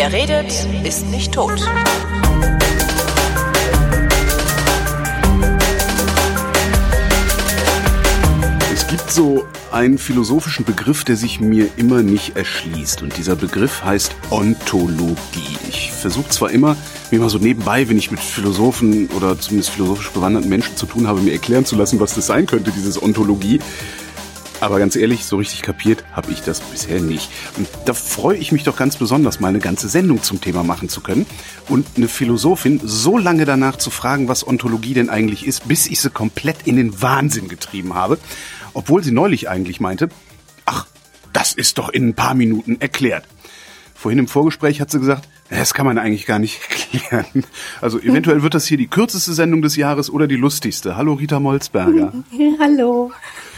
Wer redet, ist nicht tot. Es gibt so einen philosophischen Begriff, der sich mir immer nicht erschließt. Und dieser Begriff heißt Ontologie. Ich versuche zwar immer, mir mal so nebenbei, wenn ich mit Philosophen oder zumindest philosophisch bewanderten Menschen zu tun habe, mir erklären zu lassen, was das sein könnte, dieses Ontologie. Aber ganz ehrlich, so richtig kapiert habe ich das bisher nicht. Und da freue ich mich doch ganz besonders, mal eine ganze Sendung zum Thema machen zu können und eine Philosophin so lange danach zu fragen, was Ontologie denn eigentlich ist, bis ich sie komplett in den Wahnsinn getrieben habe. Obwohl sie neulich eigentlich meinte, ach, das ist doch in ein paar Minuten erklärt. Vorhin im Vorgespräch hat sie gesagt, das kann man eigentlich gar nicht erklären. Also eventuell wird das hier die kürzeste Sendung des Jahres oder die lustigste. Hallo Rita Molzberger. Hallo.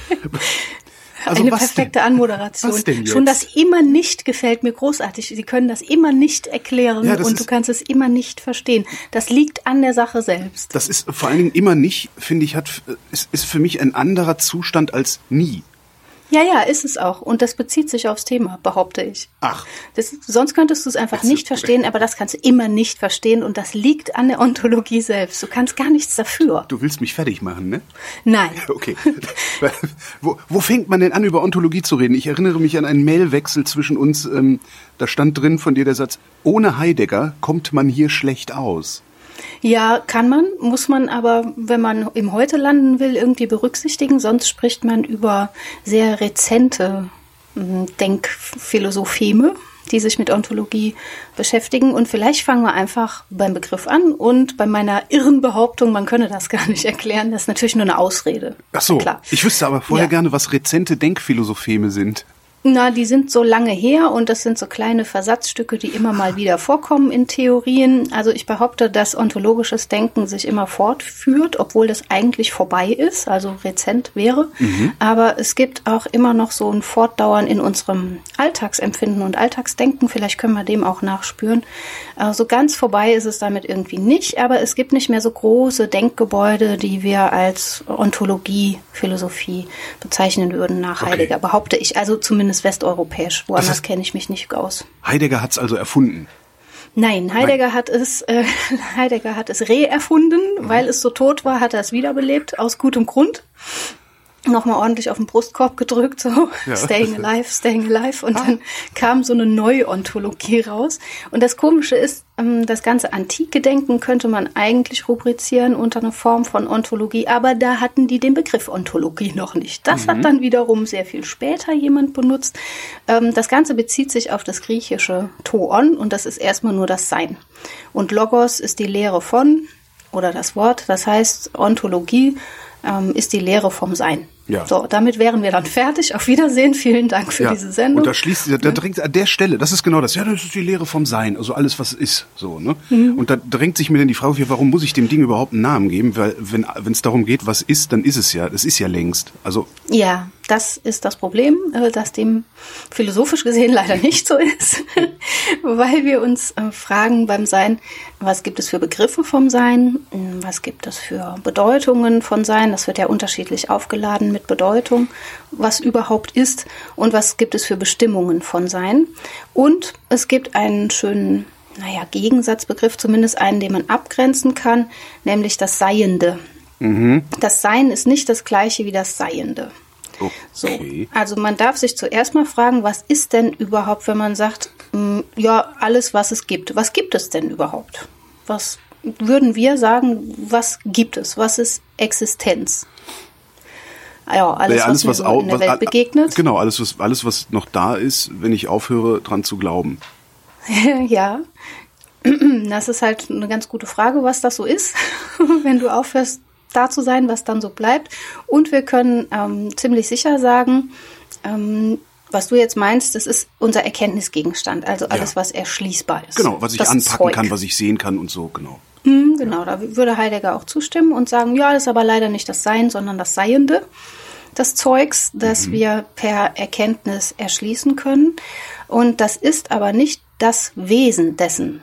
Also Eine perfekte denn? Anmoderation. Was denn jetzt? Schon das immer nicht gefällt mir großartig. Sie können das immer nicht erklären Ja, und du kannst es immer nicht verstehen. Das liegt an der Sache selbst. Das ist vor allen Dingen immer nicht, finde ich, hat, ist, ist für mich ein anderer Zustand als nie. Ja, ja, ist es auch. Und das bezieht sich aufs Thema, behaupte ich. Ach. Das, sonst könntest du es einfach Das nicht verstehen, aber das kannst du immer nicht verstehen und das liegt an der Ontologie selbst. Du kannst gar nichts dafür. Du willst mich fertig machen, ne? Nein. Okay. wo, wo fängt man denn an, über Ontologie zu reden? Ich erinnere mich an einen Mailwechsel zwischen uns. Ähm, da stand drin von dir der Satz, ohne Heidegger kommt man hier schlecht aus. Ja, kann man, muss man aber, wenn man im Heute landen will, irgendwie berücksichtigen. Sonst spricht man über sehr rezente mm, Denkphilosopheme, die sich mit Ontologie beschäftigen. Und vielleicht fangen wir einfach beim Begriff an und bei meiner irren Behauptung, man könne das gar nicht erklären, das ist natürlich nur eine Ausrede. Ach so. Klar. Ich wüsste aber vorher Ja. gerne, was rezente Denkphilosopheme sind. Na, die sind so lange her und das sind so kleine Versatzstücke, die immer mal wieder vorkommen in Theorien. Also ich behaupte, dass ontologisches Denken sich immer fortführt, obwohl das eigentlich vorbei ist, also rezent wäre. Aber es gibt auch immer noch so ein Fortdauern in unserem Alltagsempfinden und Alltagsdenken. Vielleicht können wir dem auch nachspüren. Also ganz vorbei ist es damit irgendwie nicht, aber es gibt nicht mehr so große Denkgebäude, die wir als Ontologie, Philosophie bezeichnen würden nach Okay. Heidegger, behaupte ich. Also zumindest westeuropäisch. Woanders heißt- kenne ich mich nicht aus. Heidegger hat's also erfunden. Nein, Heidegger hat es, äh, Heidegger hat es re-erfunden, weil es so tot war, hat er es wiederbelebt, aus gutem Grund. Nochmal ordentlich auf den Brustkorb gedrückt, so Ja. staying alive, staying alive. Und dann kam so eine Neuontologie raus. Und das Komische ist, ähm, das ganze antike Denken könnte man eigentlich rubrizieren unter eine Form von Ontologie, aber da hatten die den Begriff Ontologie noch nicht. Das hat dann wiederum sehr viel später jemand benutzt. Ähm, Das Ganze bezieht sich auf das griechische Toon und das ist erstmal nur das Sein. Und Logos ist die Lehre von oder das Wort, das heißt Ontologie ähm, ist die Lehre vom Sein. Ja. So, damit wären wir dann fertig. Auf Wiedersehen. Vielen Dank für diese Sendung. Und da schließt, da, da drängt an der Stelle, das ist genau das. Ja, das ist die Lehre vom Sein, also alles, was ist, so, ne? Mhm. Und da drängt sich mir dann die Frage, ja, warum muss ich dem Ding überhaupt einen Namen geben? Weil, wenn, wenn es darum geht, was ist, dann ist es ja, das ist ja längst. Also, Ja, das ist das Problem, äh, dass dem philosophisch gesehen leider nicht so ist, weil wir uns äh, fragen beim Sein, was gibt es für Begriffe vom Sein, Mm, was gibt es für Bedeutungen von Sein, das wird ja unterschiedlich aufgeladen mit Bedeutung, was überhaupt ist und was gibt es für Bestimmungen von Sein. Und es gibt einen schönen, naja, Gegensatzbegriff, zumindest einen, den man abgrenzen kann, nämlich das Seiende. Das Sein ist nicht das gleiche wie das Seiende. So, okay. also man darf sich zuerst mal fragen, was ist denn überhaupt, wenn man sagt, mh, ja, alles, was es gibt. Was gibt es denn überhaupt? Was würden wir sagen, was gibt es? Was ist Existenz? Ja, alles, Ja, alles, was, was, in der was- Welt a- begegnet. Genau, alles was, alles, was noch da ist, wenn ich aufhöre, dran zu glauben. ja. Das ist halt eine ganz gute Frage, was das so ist, wenn du aufhörst, da zu sein, was dann so bleibt. Und wir können ähm, ziemlich sicher sagen, ähm, was du jetzt meinst, das ist unser Erkenntnisgegenstand, also alles, Ja. was erschließbar ist. Genau, was ich Das anpacken kann, was ich sehen kann und so, genau. Mhm, genau, da würde Heidegger auch zustimmen und sagen, ja, das ist aber leider nicht das Sein, sondern das Seiende des Zeugs, das Mhm. wir per Erkenntnis erschließen können. Und das ist aber nicht das Wesen dessen,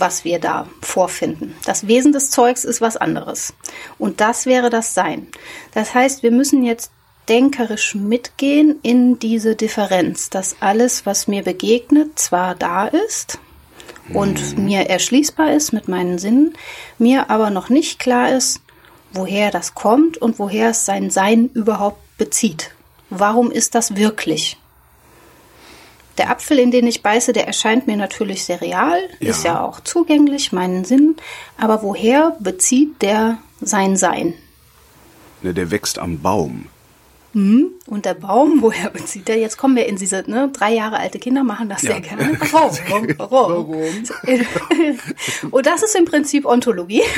was wir da vorfinden. Das Wesen des Zeugs ist was anderes. Und das wäre das Sein. Das heißt, wir müssen jetzt denkerisch mitgehen in diese Differenz, dass alles, was mir begegnet, zwar da ist, und mir erschließbar ist mit meinen Sinnen, mir aber noch nicht klar ist, woher das kommt und woher es sein Sein überhaupt bezieht. Warum ist das wirklich? Der Apfel, in den ich beiße, der erscheint mir natürlich sehr real, Ja. ist ja auch zugänglich, meinen Sinn. Aber woher bezieht der sein Sein? Ne, der wächst am Baum. Und der Baum, woher bezieht er? Jetzt kommen wir in diese, ne, drei Jahre alte Kinder machen das Ja. sehr gerne. Warum? Warum? Und das ist im Prinzip Ontologie.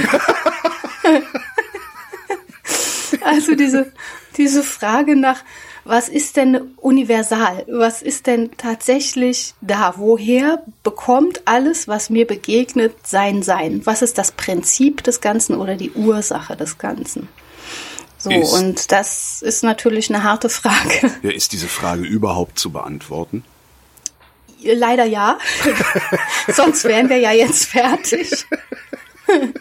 Also diese, diese Frage nach, was ist denn universal? Was ist denn tatsächlich da? Woher bekommt alles, was mir begegnet, sein Sein? Was ist das Prinzip des Ganzen oder die Ursache des Ganzen? So, Ist- und das ist natürlich eine harte Frage. Ja, ist diese Frage überhaupt zu beantworten? Leider ja. Sonst wären wir ja jetzt fertig.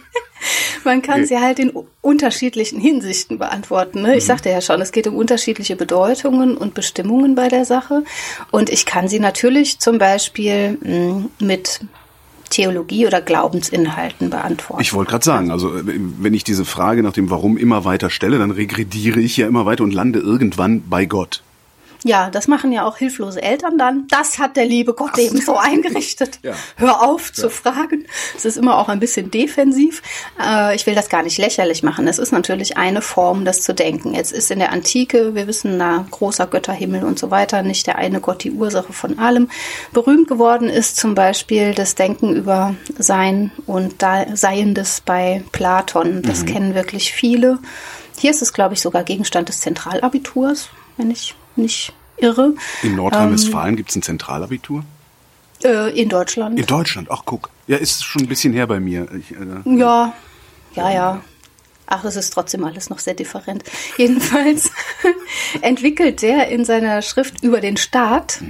Man kann sie halt in unterschiedlichen Hinsichten beantworten. Ne? Ich sagte ja schon, es geht um unterschiedliche Bedeutungen und Bestimmungen bei der Sache. Und ich kann sie natürlich zum Beispiel mh, mit Theologie oder Glaubensinhalten beantworten. Ich wollte gerade sagen, also äh, wenn ich diese Frage nach dem Warum immer weiter stelle, dann regrediere ich ja immer weiter und lande irgendwann bei Gott. Ja, das machen ja auch hilflose Eltern dann. Das hat der liebe Gott eben so eingerichtet. Ja. Hör auf zu fragen. Es ist immer auch ein bisschen defensiv. Äh, ich will das gar nicht lächerlich machen. Es ist natürlich eine Form, das zu denken. Jetzt ist in der Antike, wir wissen, na, großer Götterhimmel und so weiter, nicht der eine Gott die Ursache von allem. Berühmt geworden ist zum Beispiel das Denken über Sein und da Seiendes bei Platon. Das kennen wirklich viele. Hier ist es, glaube ich, sogar Gegenstand des Zentralabiturs, wenn ich nicht irre. In Nordrhein-Westfalen gibt's ein Zentralabitur? Äh, in Deutschland. In Deutschland, ach guck. Ja, ist schon ein bisschen her bei mir. Ich, äh, Ja, ja, ja. Ach, es ist trotzdem alles noch sehr different. Jedenfalls entwickelt der in seiner Schrift über den Staat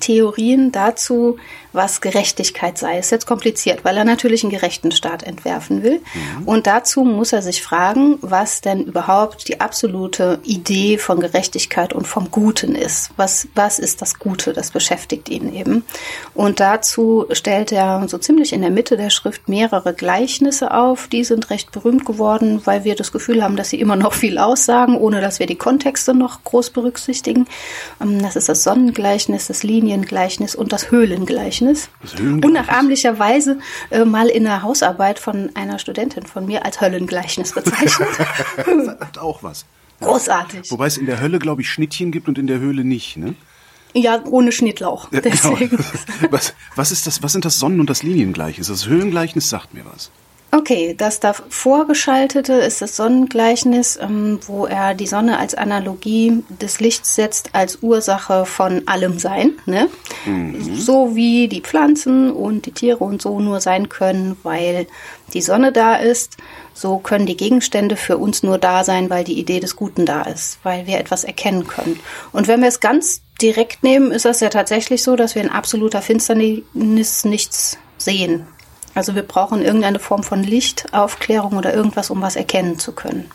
Theorien dazu, was Gerechtigkeit sei. Ist jetzt kompliziert, weil er natürlich einen gerechten Staat entwerfen will. Und dazu muss er sich fragen, was denn überhaupt die absolute Idee von Gerechtigkeit und vom Guten ist. Was, was ist das Gute? Das beschäftigt ihn eben. Und dazu stellt er so ziemlich in der Mitte der Schrift mehrere Gleichnisse auf. Die sind recht berühmt geworden, weil wir das Gefühl haben, dass sie immer noch viel aussagen, ohne dass wir die Kontexte noch groß berücksichtigen. Ähm, Das ist das Sonnengleichnis, das Liniengleichnis und das Höhlengleichnis. Das Höhlengleichnis. Unnachahmlicherweise äh, mal in der Hausarbeit von einer Studentin von mir als Höllengleichnis bezeichnet. hat auch was. Großartig. Wobei es in der Hölle, glaube ich, Schnittchen gibt und in der Höhle nicht, ne? Ja, ohne Schnittlauch. Ja, genau. Was, was ist das, was sind das Sonnen- und das Liniengleichnis? Das Höhlengleichnis sagt mir was. Okay, das da vorgeschaltete ist das Sonnengleichnis, ähm, wo er die Sonne als Analogie des Lichts setzt als Ursache von allem Sein. Ne? So wie die Pflanzen und die Tiere und so nur sein können, weil die Sonne da ist. So können die Gegenstände für uns nur da sein, weil die Idee des Guten da ist, weil wir etwas erkennen können. Und wenn wir es ganz direkt nehmen, ist das ja tatsächlich so, dass wir in absoluter Finsternis nichts sehen. Also wir brauchen irgendeine Form von Lichtaufklärung oder irgendwas, um was erkennen zu können.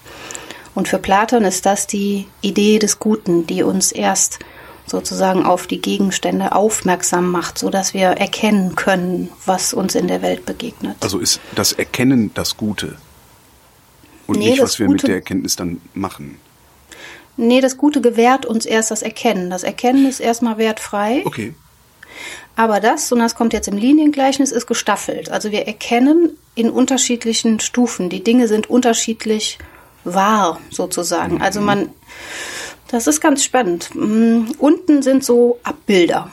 Und für Platon ist das die Idee des Guten, die uns erst sozusagen auf die Gegenstände aufmerksam macht, so dass wir erkennen können, was uns in der Welt begegnet. Also ist das Erkennen das Gute. Und Nee, nicht, was wir mit Gute- der Erkenntnis dann machen. Nee, das Gute gewährt uns erst das Erkennen. Das Erkennen ist erstmal wertfrei. Okay. Aber das, und das kommt jetzt im Liniengleichnis, ist gestaffelt. Also wir erkennen in unterschiedlichen Stufen. Die Dinge sind unterschiedlich wahr, sozusagen. Also man, das ist ganz spannend. Mm, Unten sind so Abbilder.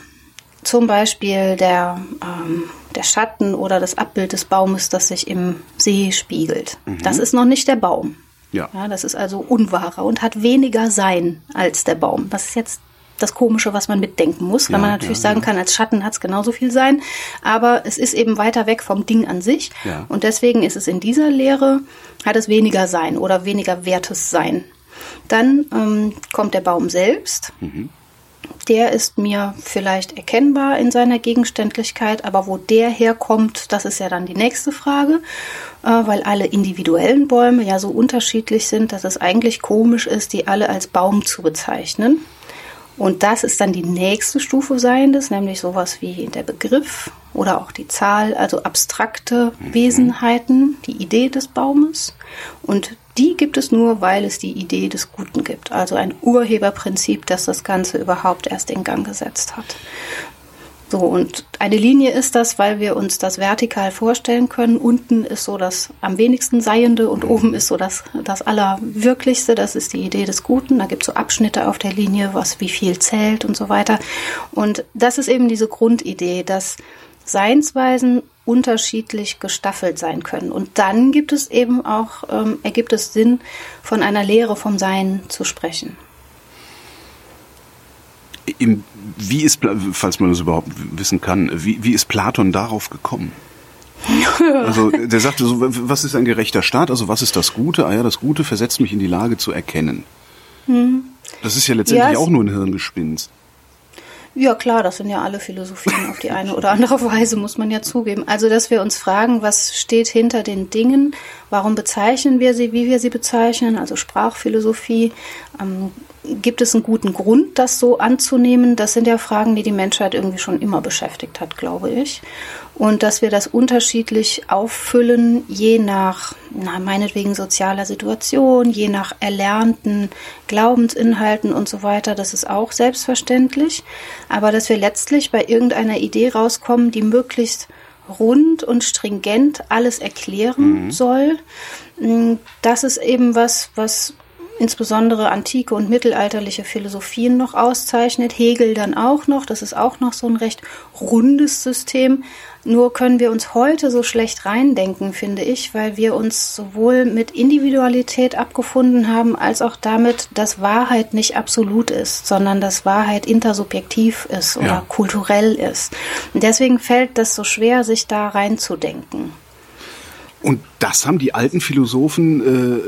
Zum Beispiel der, ähm, der Schatten oder das Abbild des Baumes, das sich im See spiegelt. Das ist noch nicht der Baum. Ja. Ja, das ist also unwahrer und hat weniger Sein als der Baum. Das ist jetzt das Komische, was man mitdenken muss, weil Ja, man natürlich ja, sagen kann, als Schatten hat es genauso viel Sein, aber es ist eben weiter weg vom Ding an sich Ja. und deswegen ist es in dieser Lehre, hat es weniger Sein oder weniger wertes Sein. Dann ähm, kommt der Baum selbst. Der ist mir vielleicht erkennbar in seiner Gegenständlichkeit, aber wo der herkommt, das ist ja dann die nächste Frage, äh, weil alle individuellen Bäume ja so unterschiedlich sind, dass es eigentlich komisch ist, die alle als Baum zu bezeichnen. Und das ist dann die nächste Stufe Seiendes, nämlich sowas wie der Begriff oder auch die Zahl, also abstrakte Wesenheiten, die Idee des Baumes. Und die gibt es nur, weil es die Idee des Guten gibt. Also ein Urheberprinzip, das das Ganze überhaupt erst in Gang gesetzt hat. So, und eine Linie ist das, weil wir uns das vertikal vorstellen können. Unten ist so das am wenigsten Seiende und oben ist so das, das Allerwirklichste. Das ist die Idee des Guten. Da gibt es so Abschnitte auf der Linie, was wie viel zählt und so weiter. Und das ist eben diese Grundidee, dass Seinsweisen unterschiedlich gestaffelt sein können. Und dann gibt es eben auch, ähm, ergibt es Sinn, von einer Lehre vom Sein zu sprechen. Im, wie ist, falls man das überhaupt wissen kann, wie, wie ist Platon darauf gekommen? Also der sagte so, was ist ein gerechter Staat? Also was ist das Gute? Ah ja, das Gute versetzt mich in die Lage zu erkennen. Hm. Das ist ja letztendlich ja, auch nur ein Hirngespinst. Ja, klar, das sind ja alle Philosophien auf die eine oder andere Weise, muss man ja zugeben. Also, dass wir uns fragen, was steht hinter den Dingen, warum bezeichnen wir sie, wie wir sie bezeichnen, also Sprachphilosophie. Ähm, gibt es einen guten Grund, das so anzunehmen? Das sind ja Fragen, die die Menschheit irgendwie schon immer beschäftigt hat, glaube ich und dass wir das unterschiedlich auffüllen, je nach, na, meinetwegen sozialer Situation, je nach erlernten Glaubensinhalten und so weiter, das ist auch selbstverständlich, aber dass wir letztlich bei irgendeiner Idee rauskommen, die möglichst rund und stringent alles erklären mhm. soll, mm, das ist eben was, was insbesondere antike und mittelalterliche Philosophien noch auszeichnet, Hegel dann auch noch, das ist auch noch so ein recht rundes System, nur können wir uns heute so schlecht reindenken, finde ich, weil wir uns sowohl mit Individualität abgefunden haben, als auch damit, dass Wahrheit nicht absolut ist, sondern dass Wahrheit intersubjektiv ist oder ja. kulturell ist. Und deswegen fällt das so schwer, sich da reinzudenken. Und das haben die alten Philosophen äh,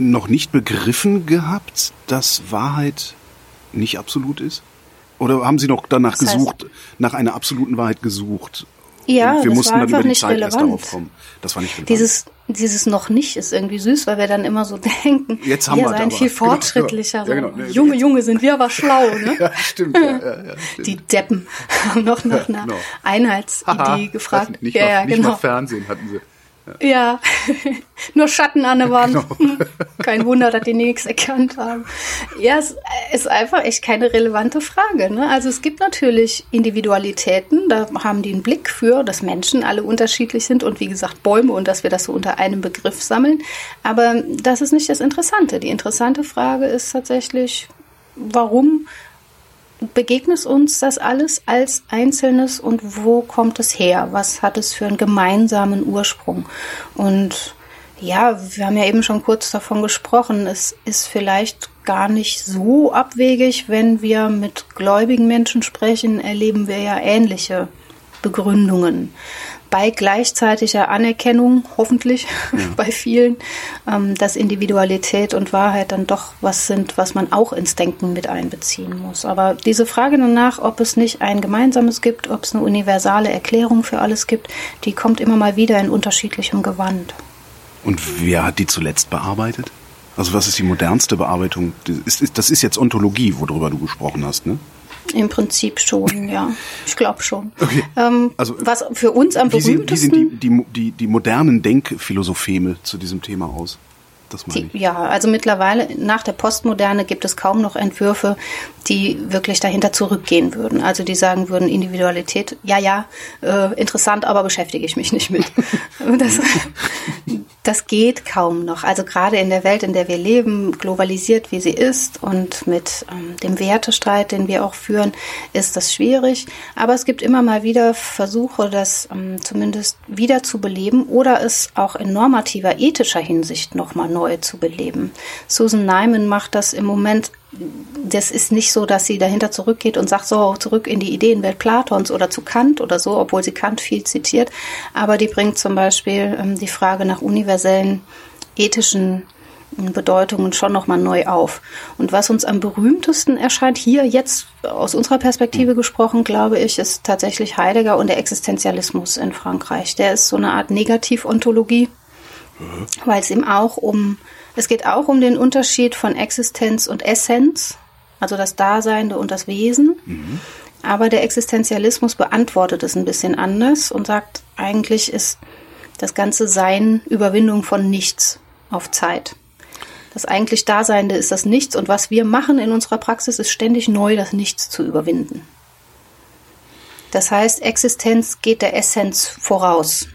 noch nicht begriffen gehabt, dass Wahrheit nicht absolut ist? Oder haben Sie noch danach das heißt, gesucht, nach einer absoluten Wahrheit gesucht? Ja, und wir das mussten war dann über die nicht Zeit relevant. erst darauf kommen. Das war nicht relevant. Dieses, dieses noch nicht ist irgendwie süß, weil wir dann immer so denken, Jetzt haben wir seien aber. viel Genau, fortschrittlicher. genau. Ja, so. genau. Junge, Junge sind wir aber schlau, ne? ja, stimmt. Ja, ja, ja, stimmt. Die Deppen haben noch nach einer Genau. Einheitsidee gefragt. Nicht, ja, mal, ja, nicht genau. Fernsehen hatten sie. Ja, nur Schatten an der Wand. Genau. Kein Wunder, dass die nichts erkannt haben. Ja, es ist einfach echt keine relevante Frage. Ne? Also es gibt natürlich Individualitäten, da haben die einen Blick für, dass Menschen alle unterschiedlich sind und wie gesagt Bäume und dass wir das so unter einem Begriff sammeln. Aber das ist nicht das Interessante. Die interessante Frage ist tatsächlich, warum begegnet uns das alles als Einzelnes und wo kommt es her? Was hat es für einen gemeinsamen Ursprung? Und ja, wir haben ja eben schon kurz davon gesprochen. Es ist vielleicht gar nicht so abwegig, wenn wir mit gläubigen Menschen sprechen, erleben wir ja ähnliche Begründungen bei gleichzeitiger Anerkennung, hoffentlich ja. bei vielen, ähm, dass Individualität und Wahrheit dann doch was sind, was man auch ins Denken mit einbeziehen muss. Aber diese Frage danach, ob es nicht ein gemeinsames gibt, ob es eine universale Erklärung für alles gibt, die kommt immer mal wieder in unterschiedlichem Gewand. Und wer hat die zuletzt bearbeitet? Also was ist die modernste Bearbeitung? Das ist, jetzt Ontologie, worüber du gesprochen hast, ne? Im Prinzip schon, ja. Ich glaube schon. Okay. Ähm, Also, was für uns am Wie sehen, wie berühmtesten... sehen die, die, die, die modernen Denkhphilosopheme zu diesem Thema aus? Das meine Die, ich. ja, also mittlerweile nach der Postmoderne gibt es kaum noch Entwürfe, die wirklich dahinter zurückgehen würden. Also die sagen würden, Individualität, ja, ja, äh, interessant, aber beschäftige ich mich nicht mit. das, das geht kaum noch. Also gerade in der Welt, in der wir leben, globalisiert wie sie ist und mit ähm, dem Wertestreit, den wir auch führen, ist das schwierig. Aber es gibt immer mal wieder Versuche, das ähm, zumindest wieder zu beleben oder es auch in normativer, ethischer Hinsicht nochmal neu zu beleben. Susan Nyman macht das im Moment das ist nicht so, dass sie dahinter zurückgeht und sagt, so zurück in die Ideenwelt Platons oder zu Kant oder so, obwohl sie Kant viel zitiert. Aber die bringt zum Beispiel ähm, die Frage nach universellen ethischen ähm, Bedeutungen schon nochmal neu auf. Und was uns am berühmtesten erscheint, hier jetzt aus unserer Perspektive gesprochen, glaube ich, ist tatsächlich Heidegger und der Existenzialismus in Frankreich. Der ist so eine Art Negativontologie, weil es ihm auch um es geht auch um den Unterschied von Existenz und Essenz. also das Daseinende und das Wesen. Aber der Existenzialismus beantwortet es ein bisschen anders und sagt, eigentlich ist das ganze Sein Überwindung von nichts auf Zeit. Das eigentlich Daseinende ist das Nichts und was wir machen in unserer Praxis ist ständig neu, das Nichts zu überwinden. Das heißt, Existenz geht der Essenz voraus.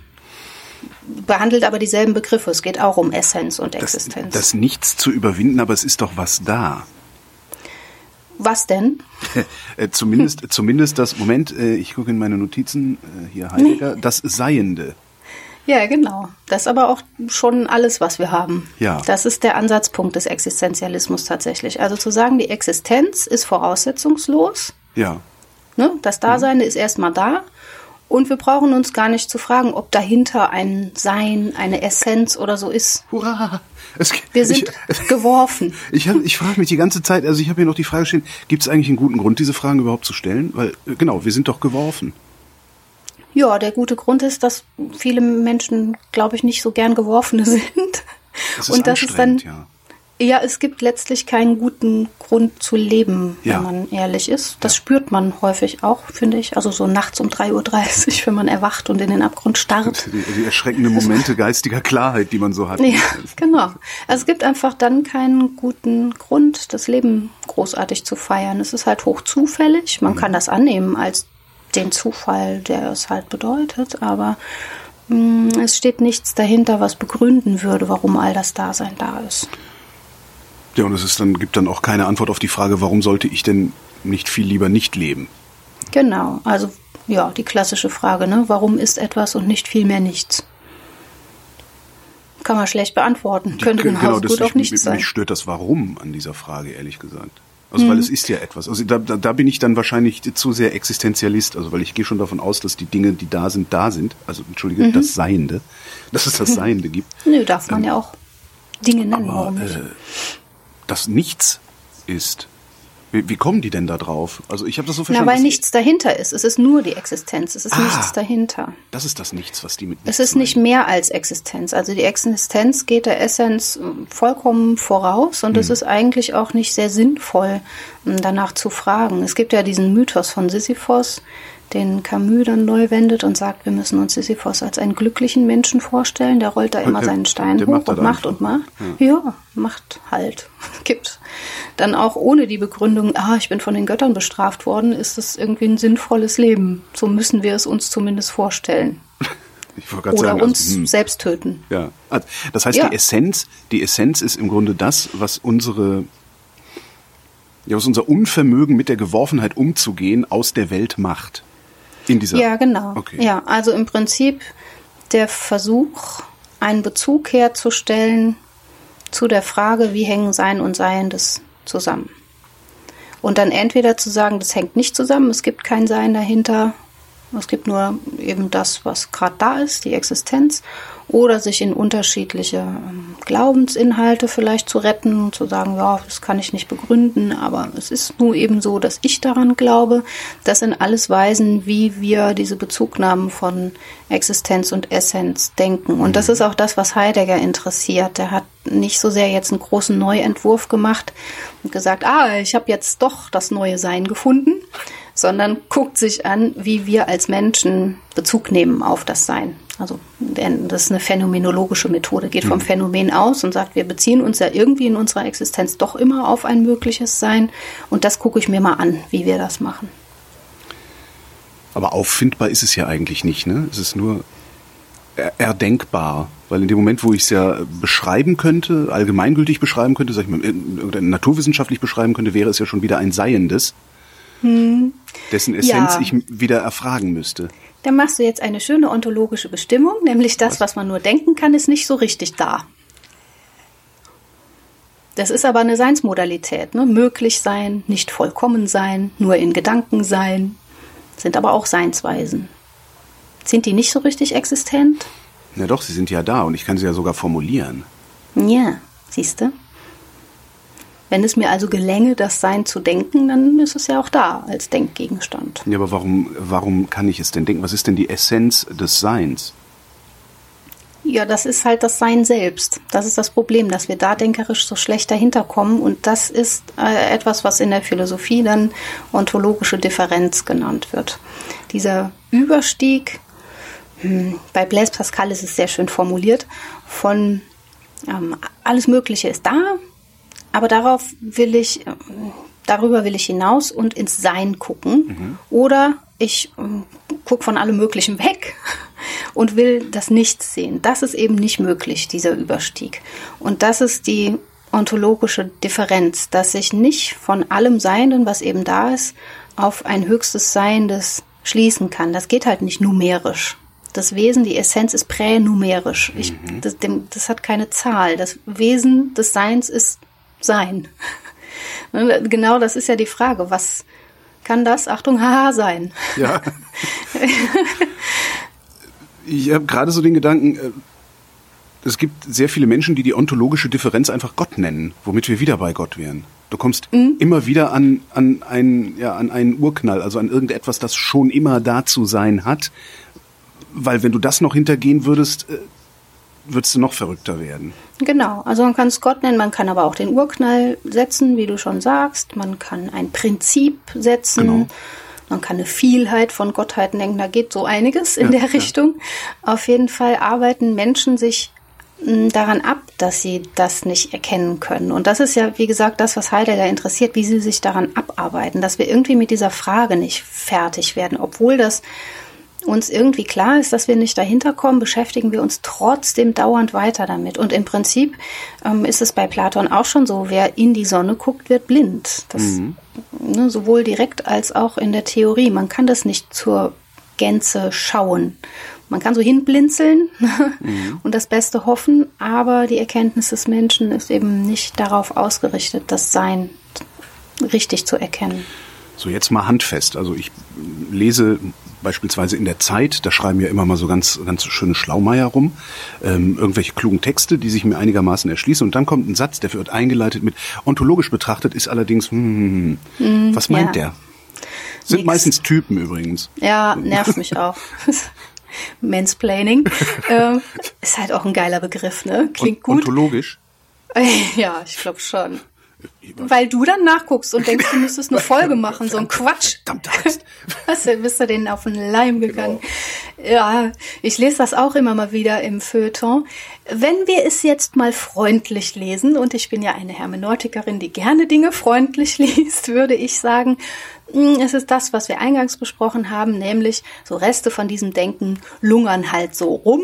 Behandelt aber dieselben Begriffe. Es geht auch um Essenz und Das, Existenz. das Nichts zu überwinden, aber es ist doch was da. was denn? Äh, zumindest, zumindest das, Moment, äh, ich gucke in meine Notizen, äh, hier Heidegger, das Seiende. Ja, genau. Das ist aber auch schon alles, was wir haben. Ja. Das ist der Ansatzpunkt des Existenzialismus tatsächlich. Also zu sagen, die Existenz ist voraussetzungslos. Ja. Ne? Das Dasein ist erstmal da. Und wir brauchen uns gar nicht zu fragen, ob dahinter ein Sein, eine Essenz oder so ist. Hurra! Es, Wir sind ich, geworfen. Ich, hab- ich frage mich die ganze Zeit, also ich habe hier noch die Frage stehen, gibt es eigentlich einen guten Grund, diese Fragen überhaupt zu stellen? Weil, äh, genau, wir sind doch geworfen. Ja, der gute Grund ist, dass viele Menschen, glaube ich, nicht so gern geworfene sind. Das ist Und das ist dann, ja. Ja, es gibt letztlich keinen guten Grund zu leben, Ja. wenn man ehrlich ist. Das spürt man häufig auch, finde ich. Also so nachts um 3.30 Uhr, wenn man erwacht und in den Abgrund starrt. Die, die erschreckenden Momente geistiger Klarheit, die man so hat. Ja, genau. Also es gibt einfach dann keinen guten Grund, das Leben großartig zu feiern. Es ist halt hoch zufällig. Man kann das annehmen als den Zufall, der es halt bedeutet, aber mh, es steht nichts dahinter, was begründen würde, warum all das Dasein da ist. Ja, und es ist dann, gibt dann auch keine Antwort auf die Frage, warum sollte ich denn nicht viel lieber nicht leben? Genau, also ja, die klassische Frage, ne? Warum ist etwas und nicht viel mehr nichts? Kann man schlecht beantworten. Könnte Ge- genauso gut das, auch mich, sein. mich stört das Warum an dieser Frage, ehrlich gesagt. Also Mhm. weil es ist ja etwas. Also da, da, da bin ich dann wahrscheinlich zu sehr Existenzialist. Also weil ich gehe schon davon aus, dass die Dinge, die da sind, da sind. Also entschuldige, Mhm. das Seiende, dass es das Seiende gibt. Nö, darf man ja auch Dinge nennen, Ähm, aber, warum nicht? äh, Das Nichts ist. Wie, wie kommen die denn da drauf? Also ich habe das so Na, verstanden. weil dass- nichts dahinter ist. Es ist nur die Existenz. Es ist Ah. nichts dahinter. Das ist das Nichts, was die mit Es Nichts ist nicht meinen. mehr als Existenz. Also die Existenz geht der Essenz ähm, vollkommen voraus und Hm. es ist eigentlich auch nicht sehr sinnvoll, danach zu fragen. Es gibt ja diesen Mythos von Sisyphos, den Camus dann neu wendet und sagt, wir müssen uns Sisyphos als einen glücklichen Menschen vorstellen. Der rollt da immer der- seinen Stein hoch macht und macht und macht. Ja, macht halt. Gibt. Dann auch ohne die Begründung, ah, ich bin von den Göttern bestraft worden, ist es irgendwie ein sinnvolles Leben. So müssen wir es uns zumindest vorstellen. Ich wollte gerade Oder sagen, uns also, hm. selbst töten. Ja, also, das heißt, Ja. die Essenz, die Essenz ist im Grunde das, was unsere, ja, was unser Unvermögen mit der Geworfenheit umzugehen aus der Welt macht. In dieser. Ja, genau. Okay. Ja, also im Prinzip der Versuch, einen Bezug herzustellen zu der Frage, wie hängen Sein und Seiendes zusammen. Und dann entweder zu sagen, das hängt nicht zusammen, es gibt kein Sein dahinter, es gibt nur eben das, was gerade da ist, die Existenz, oder sich in unterschiedliche ähm, Glaubensinhalte vielleicht zu retten und zu sagen, ja, das kann ich nicht begründen, aber es ist nur eben so, dass ich daran glaube. Das sind alles Weisen, wie wir diese Bezugnahmen von Existenz und Essenz denken. Und das ist auch das, was Heidegger interessiert. Der hat nicht so sehr jetzt einen großen Neuentwurf gemacht und gesagt, ah, ich habe jetzt doch das neue Sein gefunden, sondern guckt sich an, wie wir als Menschen Bezug nehmen auf das Sein. Also das ist eine phänomenologische Methode, geht vom Phänomen aus und sagt, wir beziehen uns ja irgendwie in unserer Existenz doch immer auf ein mögliches Sein und das gucke ich mir mal an, wie wir das machen. Aber auffindbar ist es ja eigentlich nicht, ne? Es ist nur er erdenkbar. Weil in dem Moment, wo ich es ja beschreiben könnte, allgemeingültig beschreiben könnte, sag ich mal, naturwissenschaftlich beschreiben könnte, wäre es ja schon wieder ein Seiendes, dessen Essenz Ja. ich wieder erfragen müsste. Dann machst du jetzt eine schöne ontologische Bestimmung, nämlich das, was man nur denken kann, ist nicht so richtig da. Das ist aber eine Seinsmodalität, ne? Möglich sein, nicht vollkommen sein, nur in Gedanken sein, sind aber auch Seinsweisen. Sind die nicht so richtig existent? Na doch, sie sind ja da und ich kann sie ja sogar formulieren. Ja, siehst du? Wenn es mir also gelänge, das Sein zu denken, dann ist es ja auch da als Denkgegenstand. Ja, aber warum, warum kann ich es denn denken? Was ist denn die Essenz des Seins? Ja, das ist halt das Sein selbst. Das ist das Problem, dass wir da denkerisch so schlecht dahinter kommen. Und das ist äh, etwas, was in der Philosophie dann ontologische Differenz genannt wird. Dieser Überstieg, hm, bei Blaise Pascal ist es sehr schön formuliert, von ähm, alles Mögliche ist da, aber darauf will ich, darüber will ich hinaus und ins Sein gucken. Mhm. Oder ich gucke von allem Möglichen weg und will das Nichts sehen. Das ist eben nicht möglich, dieser Überstieg. Und das ist die ontologische Differenz, dass ich nicht von allem Seienden, was eben da ist, auf ein höchstes Seiendes schließen kann. Das geht halt nicht numerisch. Das Wesen, die Essenz ist pränumerisch. Ich, mhm. das, dem, das hat keine Zahl. Das Wesen des Seins ist Sein. genau das ist ja die Frage. Was kann das, Achtung, haha, sein? Ja. ich habe gerade so den Gedanken, äh, es gibt sehr viele Menschen, die die ontologische Differenz einfach Gott nennen, womit wir wieder bei Gott wären. Du kommst mhm. immer wieder an, an, einen, ja, an einen Urknall, also an irgendetwas, das schon immer da zu sein hat. Weil wenn du das noch hintergehen würdest, äh, würdest du noch verrückter werden. Genau, also man kann es Gott nennen, man kann aber auch den Urknall setzen, wie du schon sagst. Man kann ein Prinzip setzen. Genau. Man kann eine Vielheit von Gottheiten denken, da geht so einiges in ja, der Richtung. Ja. Auf jeden Fall arbeiten Menschen sich hm, daran ab, dass sie das nicht erkennen können. Und das ist ja, wie gesagt, das, was Heidegger interessiert, wie sie sich daran abarbeiten, dass wir irgendwie mit dieser Frage nicht fertig werden, obwohl das uns irgendwie klar ist, dass wir nicht dahinter kommen, beschäftigen wir uns trotzdem dauernd weiter damit. Und im Prinzip ähm, ist es bei Platon auch schon so, wer in die Sonne guckt, wird blind. Das, mhm. ne, sowohl direkt als auch in der Theorie. Man kann das nicht zur Gänze schauen. Man kann so hinblinzeln mhm. und das Beste hoffen, aber die Erkenntnis des Menschen ist eben nicht darauf ausgerichtet, das Sein richtig zu erkennen. So, jetzt mal handfest. Also ich lese beispielsweise in der Zeit, da schreiben ja immer mal so ganz, ganz schöne Schlaumeier rum, ähm, irgendwelche klugen Texte, die sich mir einigermaßen erschließen. Und dann kommt ein Satz, der wird eingeleitet mit, ontologisch betrachtet ist allerdings, hm, hm, was meint ja. der? Sind Nix. meistens Typen übrigens. Ja, nervt mich auch. Mansplaining. ähm, ist halt auch ein geiler Begriff, ne? Klingt gut. Ontologisch? Ja, ich glaube schon. Weil du dann nachguckst und denkst, du müsstest eine Folge machen, so ein Quatsch. Was, bist du denen auf den Leim gegangen? Genau. Ja, ich lese das auch immer mal wieder im Feuilleton. Wenn wir es jetzt mal freundlich lesen, und ich bin ja eine Hermeneutikerin, die gerne Dinge freundlich liest, würde ich sagen, hm, es ist das, was wir eingangs besprochen haben, nämlich so Reste von diesem Denken lungern halt so rum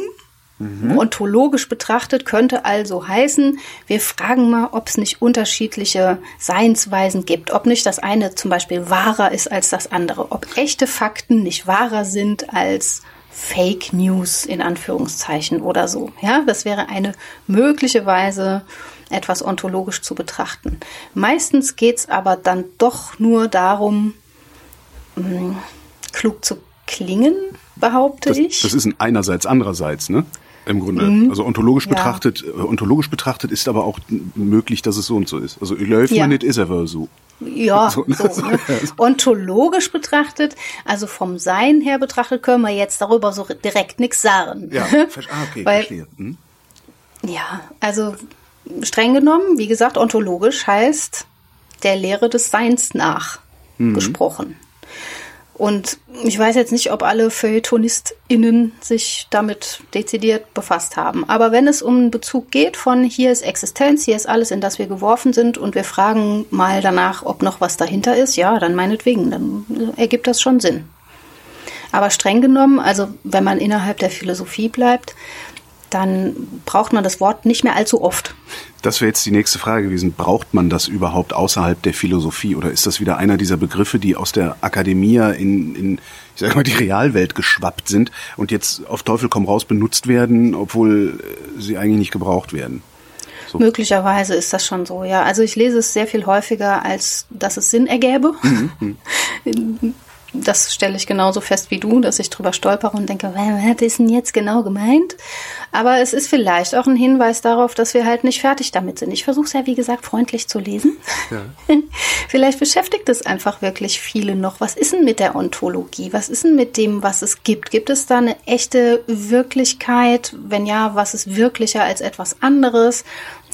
Mhm. Ontologisch betrachtet könnte also heißen, wir fragen mal, ob es nicht unterschiedliche Seinsweisen gibt, ob nicht das eine zum Beispiel wahrer ist als das andere, ob echte Fakten nicht wahrer sind als Fake News in Anführungszeichen oder so. Ja, das wäre eine mögliche Weise, etwas ontologisch zu betrachten. Meistens geht es aber dann doch nur darum, hm, klug zu klingen, behaupte das, ich. Das ist ein einerseits, andererseits, ne? Im Grunde. Mhm. Also ontologisch ja. betrachtet, äh, ontologisch betrachtet ist aber auch möglich, dass es so und so ist. Also läuft ja. man nicht, ist aber so. Ja, so, ne? so ne? ontologisch betrachtet, also vom Sein her betrachtet, können wir jetzt darüber so direkt nichts sagen. Ja, ah, okay, Weil, verstehe. Hm? Ja, also streng genommen, wie gesagt, ontologisch heißt der Lehre des Seins nach mhm. gesprochen. Und ich weiß jetzt nicht, ob alle FeuilletonistInnen sich damit dezidiert befasst haben. Aber wenn es um einen Bezug geht von hier ist Existenz, hier ist alles, in das wir geworfen sind und wir fragen mal danach, ob noch was dahinter ist, ja, dann meinetwegen, dann ergibt das schon Sinn. Aber streng genommen, also wenn man innerhalb der Philosophie bleibt, dann braucht man das Wort nicht mehr allzu oft. Das wäre jetzt die nächste Frage gewesen. Braucht man das überhaupt außerhalb der Philosophie oder ist das wieder einer dieser Begriffe, die aus der Akademie in, in ich sag mal, die Realwelt geschwappt sind und jetzt auf Teufel komm raus benutzt werden, obwohl äh, sie eigentlich nicht gebraucht werden? So. Möglicherweise ist das schon so, ja. Also ich lese es sehr viel häufiger, als dass es Sinn ergäbe. Mhm. das stelle ich genauso fest wie du, dass ich drüber stolpere und denke, was ist denn jetzt genau gemeint? Aber es ist vielleicht auch ein Hinweis darauf, dass wir halt nicht fertig damit sind. Ich versuche es ja, wie gesagt, freundlich zu lesen. Ja. vielleicht beschäftigt es einfach wirklich viele noch. Was ist denn mit der Ontologie? Was ist denn mit dem, was es gibt? Gibt es da eine echte Wirklichkeit? Wenn ja, was ist wirklicher als etwas anderes?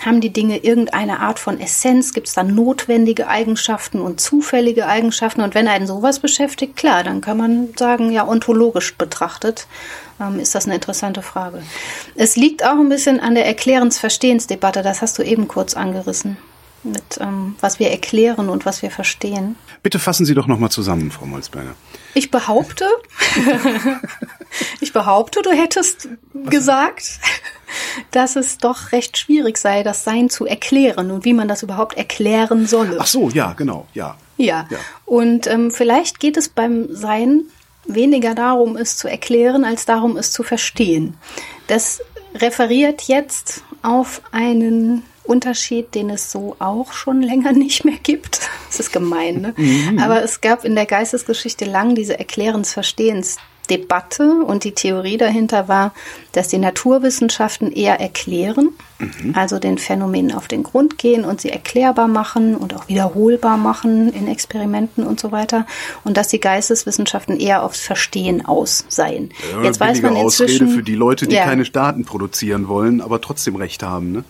Haben die Dinge irgendeine Art von Essenz? Gibt es da notwendige Eigenschaften und zufällige Eigenschaften? Und wenn einen sowas beschäftigt, klar, dann kann man sagen, ja, ontologisch betrachtet ähm, ist das eine interessante Frage. Es liegt auch ein bisschen an der Erklärens-Verstehens-Debatte, das hast du eben kurz angerissen, mit ähm, was wir erklären und was wir verstehen. Bitte fassen Sie doch nochmal zusammen, Frau Molzberger. Ich behaupte, ich behaupte, du hättest was? gesagt, dass es doch recht schwierig sei, das Sein zu erklären und wie man das überhaupt erklären solle. Ach so, ja, genau, ja. Ja, ja. und ähm, vielleicht geht es beim Sein weniger darum, es zu erklären, als darum, es zu verstehen. Das referiert jetzt auf einen Unterschied, den es so auch schon länger nicht mehr gibt. Das ist gemein, ne? Mhm. Aber es gab in der Geistesgeschichte lang diese Erklärens-Verstehens- Debatte und die Theorie dahinter war, dass die Naturwissenschaften eher erklären, mhm. also den Phänomenen auf den Grund gehen und sie erklärbar machen und auch wiederholbar machen in Experimenten und so weiter und dass die Geisteswissenschaften eher aufs Verstehen aus seien. Ja, Jetzt weiß man inzwischen Ausrede für die Leute, die ja. keine Daten produzieren wollen, aber trotzdem recht haben, ne?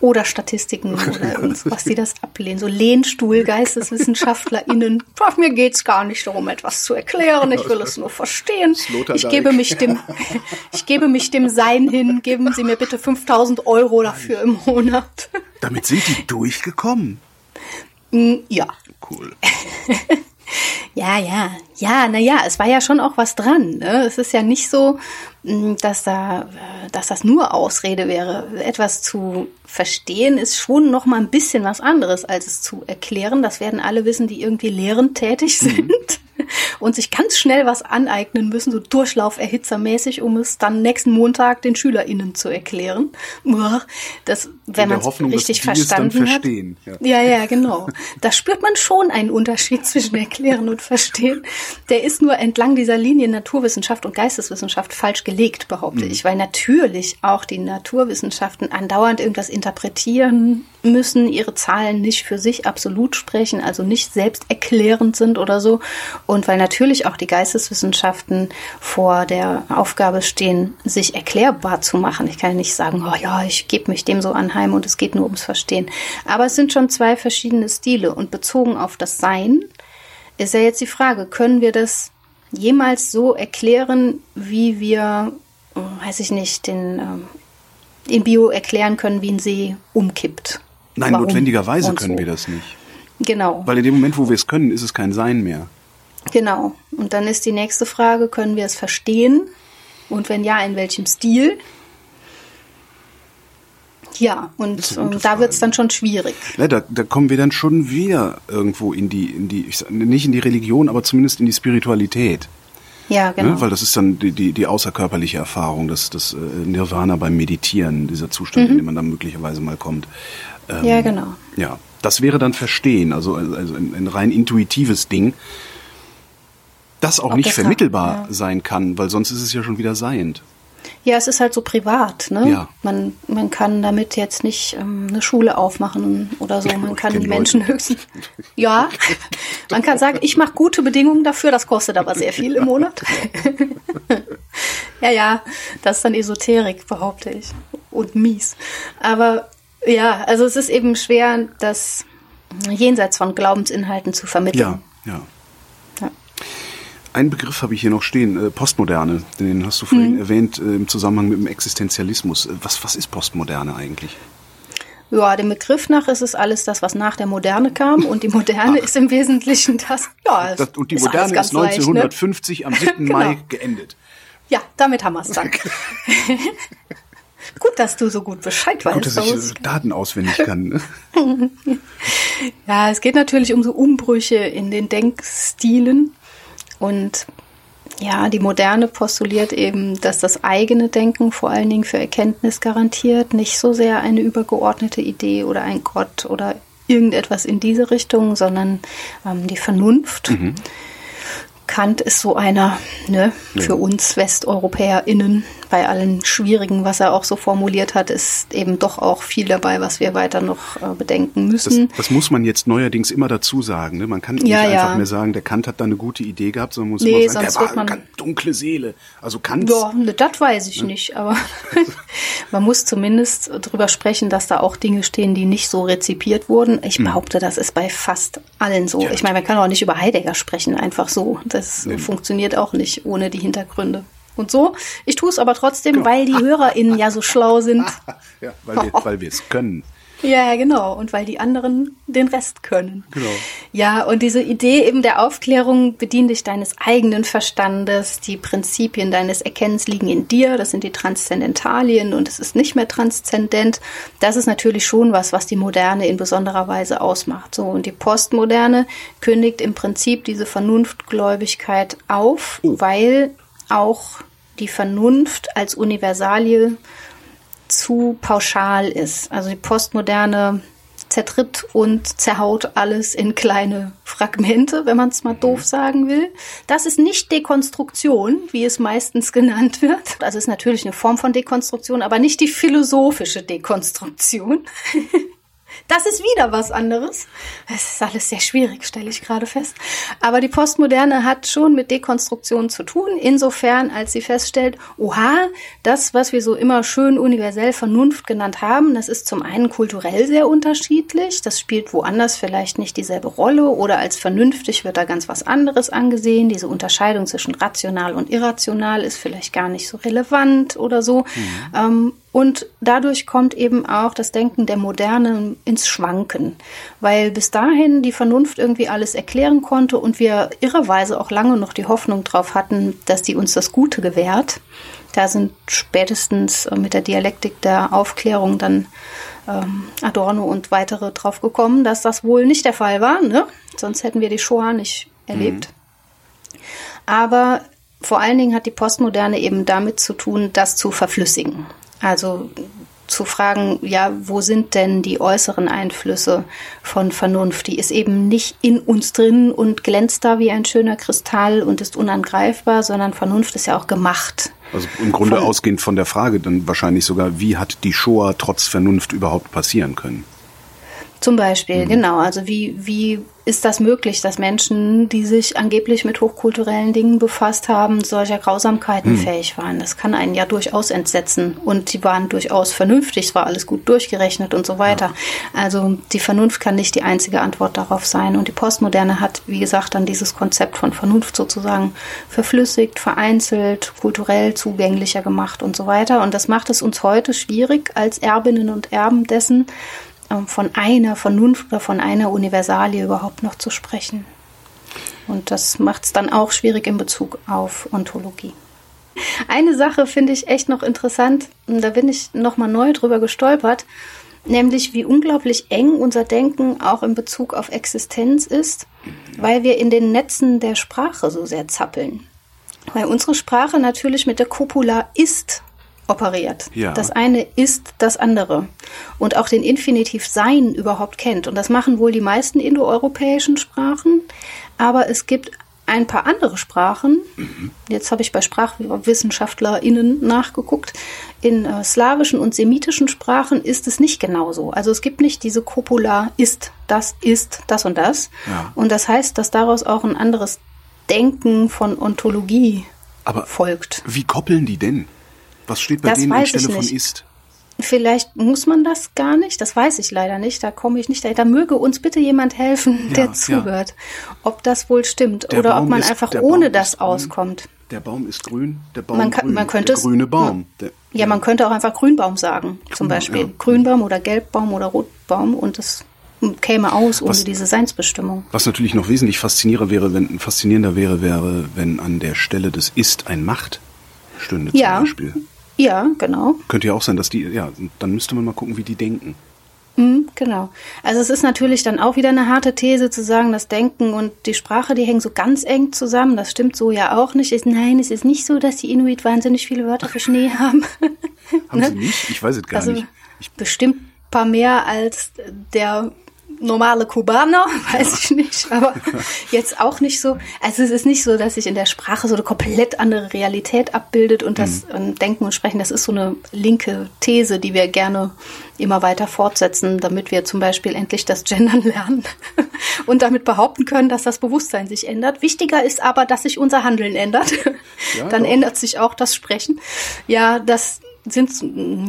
Oder Statistiken oder was die das ablehnen, so Lehnstuhl GeisteswissenschaftlerInnen. Mir geht's gar nicht darum, etwas zu erklären, ich will es nur verstehen. Ich gebe mich dem, ich gebe mich dem Sein hin. Geben Sie mir bitte 5000 Euro dafür im Monat. Damit sind die durchgekommen. Mm, ja. Cool. Ja, ja, ja, naja, es war ja schon auch was dran. Ne? Es ist ja nicht so, mm, dass da, äh, dass das nur Ausrede wäre. Etwas zu verstehen ist schon noch mal ein bisschen was anderes, als es zu erklären. Das werden alle wissen, die irgendwie lehrend tätig mhm. sind. Mhm und sich ganz schnell was aneignen müssen, so durchlauferhitzermäßig, um es dann nächsten Montag den SchülerInnen zu erklären. Das, wenn man es richtig verstanden hat. Ja. ja, ja, genau. Da spürt man schon einen Unterschied zwischen erklären und verstehen. Der ist nur entlang dieser Linie Naturwissenschaft und Geisteswissenschaft falsch gelegt, behaupte mhm. ich, weil natürlich auch die Naturwissenschaften andauernd irgendwas interpretieren müssen, ihre Zahlen nicht für sich absolut sprechen, also nicht selbst erklärend sind oder so. Und weil natürlich auch die Geisteswissenschaften vor der Aufgabe stehen, sich erklärbar zu machen. Ich kann nicht sagen, oh ja, ich gebe mich dem so anheim und es geht nur ums Verstehen. Aber es sind schon zwei verschiedene Stile und bezogen auf das Sein ist ja jetzt die Frage, können wir das jemals so erklären, wie wir, weiß ich nicht, den, ähm, in Bio erklären können, wie ein See umkippt? Nein, Warum? notwendigerweise können so. wir das nicht. Genau. Weil in dem Moment, wo wir es können, ist es kein Sein mehr. Genau. Und dann ist die nächste Frage, können wir es verstehen? Und wenn ja, in welchem Stil? Ja, und ähm, da wird es dann schon schwierig. Ja, da, da kommen wir dann schon wieder irgendwo in die, in die, ich sag, nicht in die Religion, aber zumindest in die Spiritualität. Ja, ne? genau. Ne? Weil das ist dann die, die, die außerkörperliche Erfahrung, das, das äh, Nirvana beim Meditieren, dieser Zustand, mhm. in dem man dann möglicherweise mal kommt. Ähm, ja, genau. Ja, das wäre dann Verstehen, also, also ein, ein rein intuitives Ding, das auch Ob nicht vermittelbar ja. sein kann, weil sonst ist es ja schon wieder seiend. Ja, es ist halt so privat, ne? Ja. Man, man kann damit jetzt nicht ähm, eine Schule aufmachen oder so. Man kann die Menschen höchstens. Ja, man kann sagen, ich mache gute Bedingungen dafür, das kostet aber sehr viel im Monat. ja, ja, das ist dann Esoterik, behaupte ich. Und mies. Aber ja, also es ist eben schwer, das jenseits von Glaubensinhalten zu vermitteln. Ja. ja. Ein Begriff habe ich hier noch stehen, äh, Postmoderne. Den hast du vorhin mhm. erwähnt äh, im Zusammenhang mit dem Existenzialismus. Äh, was, was ist Postmoderne eigentlich? Ja, dem Begriff nach ist es alles das, was nach der Moderne kam. Und die Moderne ist im Wesentlichen das. Ja, das, und die Moderne ist, ist 1950 leicht, ne? am 7. genau. Mai geendet. Ja, damit haben wir es dann. Gut, dass du so gut Bescheid weißt. Gut, dass ich Daten auswendig kann. Ne? ja, es geht natürlich um so Umbrüche in den Denkstilen. Und ja, die Moderne postuliert eben, dass das eigene Denken vor allen Dingen für Erkenntnis garantiert, nicht so sehr eine übergeordnete Idee oder ein Gott oder irgendetwas in diese Richtung, sondern ähm, die Vernunft. Mhm. Kant ist so einer, ne, für uns WesteuropäerInnen, bei allen Schwierigen, was er auch so formuliert hat, ist eben doch auch viel dabei, was wir weiter noch äh, bedenken müssen. Das, das, muss man jetzt neuerdings immer dazu sagen. Ne? Man kann nicht ja, einfach mehr sagen, der Kant hat da eine gute Idee gehabt, sondern muss nee, immer sagen, der war man, eine dunkle Seele. Also Kant. Ja, ne, das weiß ich ne? nicht, aber man muss zumindest drüber sprechen, dass da auch Dinge stehen, die nicht so rezipiert wurden. Ich hm. behaupte, das ist bei fast allen so. Ja. Ich meine, man kann auch nicht über Heidegger sprechen, einfach so. Das nee. funktioniert auch nicht ohne die Hintergründe und so. Ich tue es aber trotzdem, genau. weil die HörerInnen ja so schlau sind. ja, weil wir es können. Ja, genau. Und weil die anderen den Rest können. Genau. Ja, und diese Idee eben der Aufklärung, bedien dich deines eigenen Verstandes, die Prinzipien deines Erkennens liegen in dir, das sind die Transzendentalien und es ist nicht mehr transzendent. Das ist natürlich schon was, was die Moderne in besonderer Weise ausmacht. So, und die Postmoderne kündigt im Prinzip diese Vernunftgläubigkeit auf, oh. weil auch die Vernunft als Universalie zu pauschal ist. Also die Postmoderne zertritt und zerhaut alles in kleine Fragmente, wenn man es mal doof sagen will. Das ist nicht Dekonstruktion, wie es meistens genannt wird. Also ist natürlich eine Form von Dekonstruktion, aber nicht die philosophische Dekonstruktion. Das ist wieder was anderes. Es ist alles sehr schwierig, stelle ich gerade fest. Aber die Postmoderne hat schon mit Dekonstruktion zu tun, insofern, als sie feststellt, oha, das, was wir so immer schön universell Vernunft genannt haben, das ist zum einen kulturell sehr unterschiedlich. Das spielt woanders vielleicht nicht dieselbe Rolle oder als vernünftig wird da ganz was anderes angesehen. Diese Unterscheidung zwischen rational und irrational ist vielleicht gar nicht so relevant oder so. Mhm. Ähm, und dadurch kommt eben auch das Denken der Moderne ins Schwanken, weil bis dahin die Vernunft irgendwie alles erklären konnte und wir irrerweise auch lange noch die Hoffnung drauf hatten, dass die uns das Gute gewährt. Da sind spätestens mit der Dialektik der Aufklärung dann ähm, Adorno und weitere drauf gekommen, dass das wohl nicht der Fall war. Ne? Sonst hätten wir die Shoah nicht erlebt. Mhm. Aber vor allen Dingen hat die Postmoderne eben damit zu tun, das zu verflüssigen. Also zu fragen, ja, wo sind denn die äußeren Einflüsse von Vernunft? Die ist eben nicht in uns drin und glänzt da wie ein schöner Kristall und ist unangreifbar, sondern Vernunft ist ja auch gemacht. Also im Grunde von, ausgehend von der Frage dann wahrscheinlich sogar, wie hat die Shoah trotz Vernunft überhaupt passieren können? Zum Beispiel, mhm. genau. Also wie, wie ist das möglich, dass Menschen, die sich angeblich mit hochkulturellen Dingen befasst haben, solcher Grausamkeiten mhm. fähig waren? Das kann einen ja durchaus entsetzen. Und die waren durchaus vernünftig, es war alles gut durchgerechnet und so weiter. Ja. Also die Vernunft kann nicht die einzige Antwort darauf sein. Und die Postmoderne hat, wie gesagt, dann dieses Konzept von Vernunft sozusagen verflüssigt, vereinzelt, kulturell zugänglicher gemacht und so weiter. Und das macht es uns heute schwierig, als Erbinnen und Erben dessen, von einer Vernunft oder von einer Universalie überhaupt noch zu sprechen. Und das macht es dann auch schwierig in Bezug auf Ontologie. Eine Sache finde ich echt noch interessant, da bin ich nochmal neu drüber gestolpert, nämlich wie unglaublich eng unser Denken auch in Bezug auf Existenz ist, weil wir in den Netzen der Sprache so sehr zappeln. Weil unsere Sprache natürlich mit der Copula ist operiert. Ja. Das eine ist das andere. Und auch den Infinitiv Sein überhaupt kennt. Und das machen wohl die meisten indoeuropäischen Sprachen. Aber es gibt ein paar andere Sprachen. Mhm. Jetzt habe ich bei SprachwissenschaftlerInnen nachgeguckt. In äh, slawischen und semitischen Sprachen ist es nicht genauso. Also es gibt nicht diese Copula ist, das ist, das und das. Ja. Und das heißt, dass daraus auch ein anderes Denken von Ontologie Aber folgt. Wie koppeln die denn? Was steht bei das denen anstelle von ist? Vielleicht muss man das gar nicht, das weiß ich leider nicht, da komme ich nicht Da möge uns bitte jemand helfen, der ja, zuhört, ja. ob das wohl stimmt der oder Baum ob man ist, einfach ohne das auskommt. Der Baum ist grün, der Baum man, kann, grün, man könnte der grüne Baum. Der, ja, man könnte auch einfach Grünbaum sagen, zum Grünbaum, Beispiel. Grünbaum oder Gelbbaum oder Rotbaum und das käme aus ohne was, diese Seinsbestimmung. Was natürlich noch wesentlich faszinierender wäre, wenn faszinierender wäre, wäre, wenn an der Stelle des Ist ein Macht stünde zum ja. Beispiel. Ja, genau. Könnte ja auch sein, dass die, ja, dann müsste man mal gucken, wie die denken. Mhm, genau. Also es ist natürlich dann auch wieder eine harte These zu sagen, das Denken und die Sprache, die hängen so ganz eng zusammen. Das stimmt so ja auch nicht. Ist, nein, es ist nicht so, dass die Inuit wahnsinnig viele Wörter für Schnee haben. haben ne? sie nicht? Ich weiß es gar also nicht. Ich bestimmt paar mehr als der normale Kubaner, weiß ich nicht, aber jetzt auch nicht so. Also es ist nicht so, dass sich in der Sprache so eine komplett andere Realität abbildet und das mhm. Denken und Sprechen, das ist so eine linke These, die wir gerne immer weiter fortsetzen, damit wir zum Beispiel endlich das Gendern lernen und damit behaupten können, dass das Bewusstsein sich ändert. Wichtiger ist aber, dass sich unser Handeln ändert. Ja, Dann doch. ändert sich auch das Sprechen. Ja, das sind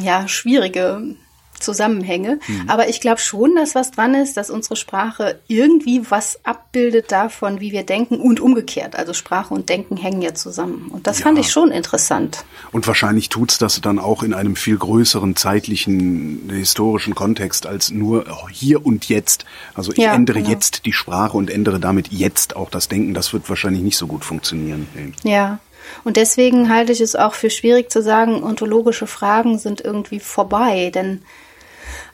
ja schwierige Zusammenhänge. Mhm. Aber ich glaube schon, dass was dran ist, dass unsere Sprache irgendwie was abbildet davon, wie wir denken und umgekehrt. Also Sprache und Denken hängen ja zusammen. Und das ja. fand ich schon interessant. Und wahrscheinlich tut's das dann auch in einem viel größeren zeitlichen, historischen Kontext als nur hier und jetzt. Also ich ja, ändere genau. jetzt die Sprache und ändere damit jetzt auch das Denken. Das wird wahrscheinlich nicht so gut funktionieren. Ja. Und deswegen halte ich es auch für schwierig zu sagen, ontologische Fragen sind irgendwie vorbei, denn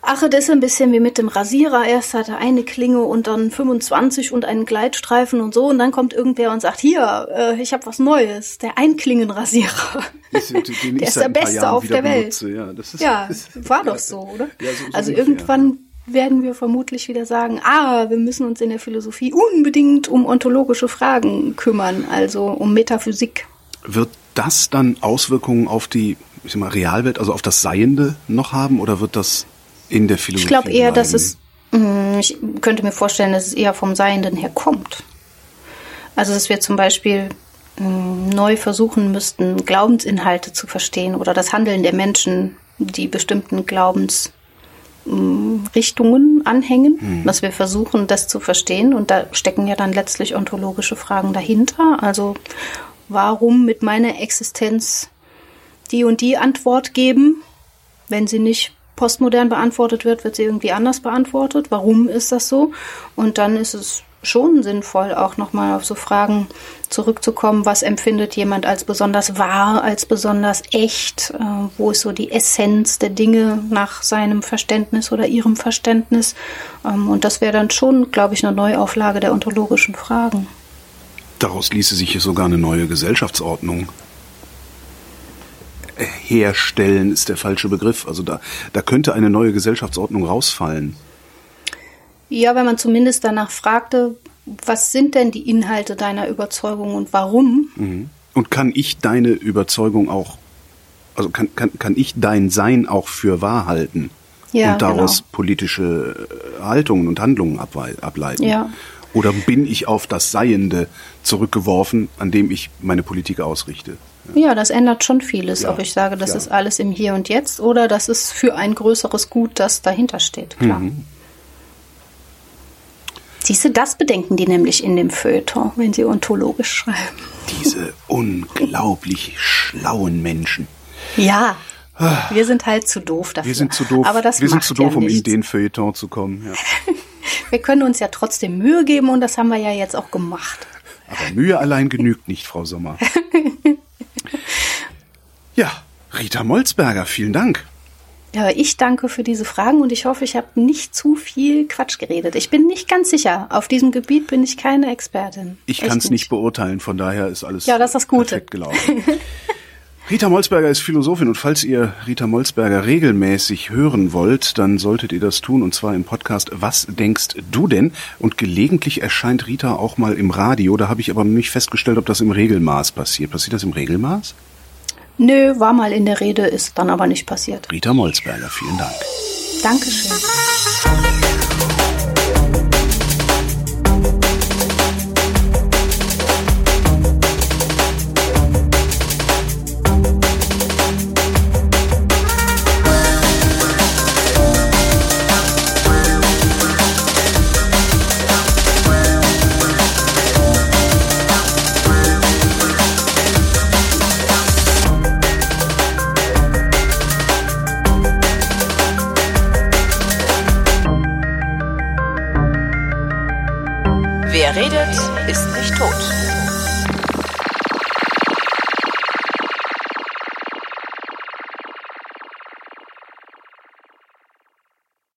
Ach, das ist ein bisschen wie mit dem Rasierer. Erst hat er eine Klinge und dann 25 und einen Gleitstreifen und so. Und dann kommt irgendwer und sagt, hier, äh, ich habe was Neues. Der Einklingenrasierer. Ist, der ist der beste auf der Welt. Ja, ist, ja war doch so, oder? Ja, so, so also ungefähr. irgendwann werden wir vermutlich wieder sagen, ah, wir müssen uns in der Philosophie unbedingt um ontologische Fragen kümmern, also um Metaphysik. Wird das dann Auswirkungen auf die ich sag mal, Realwelt, also auf das Seiende noch haben oder wird das in der Philosophie? Ich glaube eher, bleiben? dass es, mm, ich könnte mir vorstellen, dass es eher vom Seienden her kommt. Also, dass wir zum Beispiel mm, neu versuchen müssten, Glaubensinhalte zu verstehen oder das Handeln der Menschen, die bestimmten Glaubensrichtungen anhängen, hm. dass wir versuchen, das zu verstehen. Und da stecken ja dann letztlich ontologische Fragen dahinter. Also warum mit meiner Existenz die und die Antwort geben, wenn sie nicht postmodern beantwortet wird, wird sie irgendwie anders beantwortet. Warum ist das so? Und dann ist es schon sinnvoll, auch nochmal auf so Fragen zurückzukommen, was empfindet jemand als besonders wahr, als besonders echt, äh, wo ist so die Essenz der Dinge nach seinem Verständnis oder ihrem Verständnis. Ähm, und das wäre dann schon, glaube ich, eine Neuauflage der ontologischen Fragen. Daraus ließe sich sogar eine neue Gesellschaftsordnung herstellen ist der falsche Begriff. Also da, da könnte eine neue Gesellschaftsordnung rausfallen. Ja, wenn man zumindest danach fragte, was sind denn die Inhalte deiner Überzeugung und warum? Mhm. Und kann ich deine Überzeugung auch, also kann, kann, kann ich dein Sein auch für wahr halten? Ja, und daraus genau. politische äh, Haltungen und Handlungen ableiten? Ja. Oder bin ich auf das Seiende zurückgeworfen, an dem ich meine Politik ausrichte? Ja, das ändert schon vieles, ja, ob ich sage, das ja. ist alles im Hier und Jetzt oder das ist für ein größeres Gut, das dahinter steht, klar. Mhm. Siehst du, das bedenken die nämlich in dem Feuilleton, wenn sie ontologisch schreiben. Diese unglaublich schlauen Menschen. Ja, wir sind halt zu doof dafür. Wir sind zu doof, Aber das wir sind zu doof ja um in den Feuilleton zu kommen. Ja. wir können uns ja trotzdem Mühe geben und das haben wir ja jetzt auch gemacht. Aber Mühe allein genügt nicht, Frau Sommer. Ja, Rita Molzberger, vielen Dank. Ja, ich danke für diese Fragen und ich hoffe, ich habe nicht zu viel Quatsch geredet. Ich bin nicht ganz sicher. Auf diesem Gebiet bin ich keine Expertin. Ich kann es nicht beurteilen, von daher ist alles ja, das ist das Gute. perfekt gelaufen. Rita Molzberger ist Philosophin und falls ihr Rita Molzberger regelmäßig hören wollt, dann solltet ihr das tun und zwar im Podcast Was denkst du denn? Und gelegentlich erscheint Rita auch mal im Radio, da habe ich aber nicht festgestellt, ob das im Regelmaß passiert. Passiert das im Regelmaß? Nö, war mal in der Rede, ist dann aber nicht passiert. Rita Molzberger, vielen Dank. Dankeschön.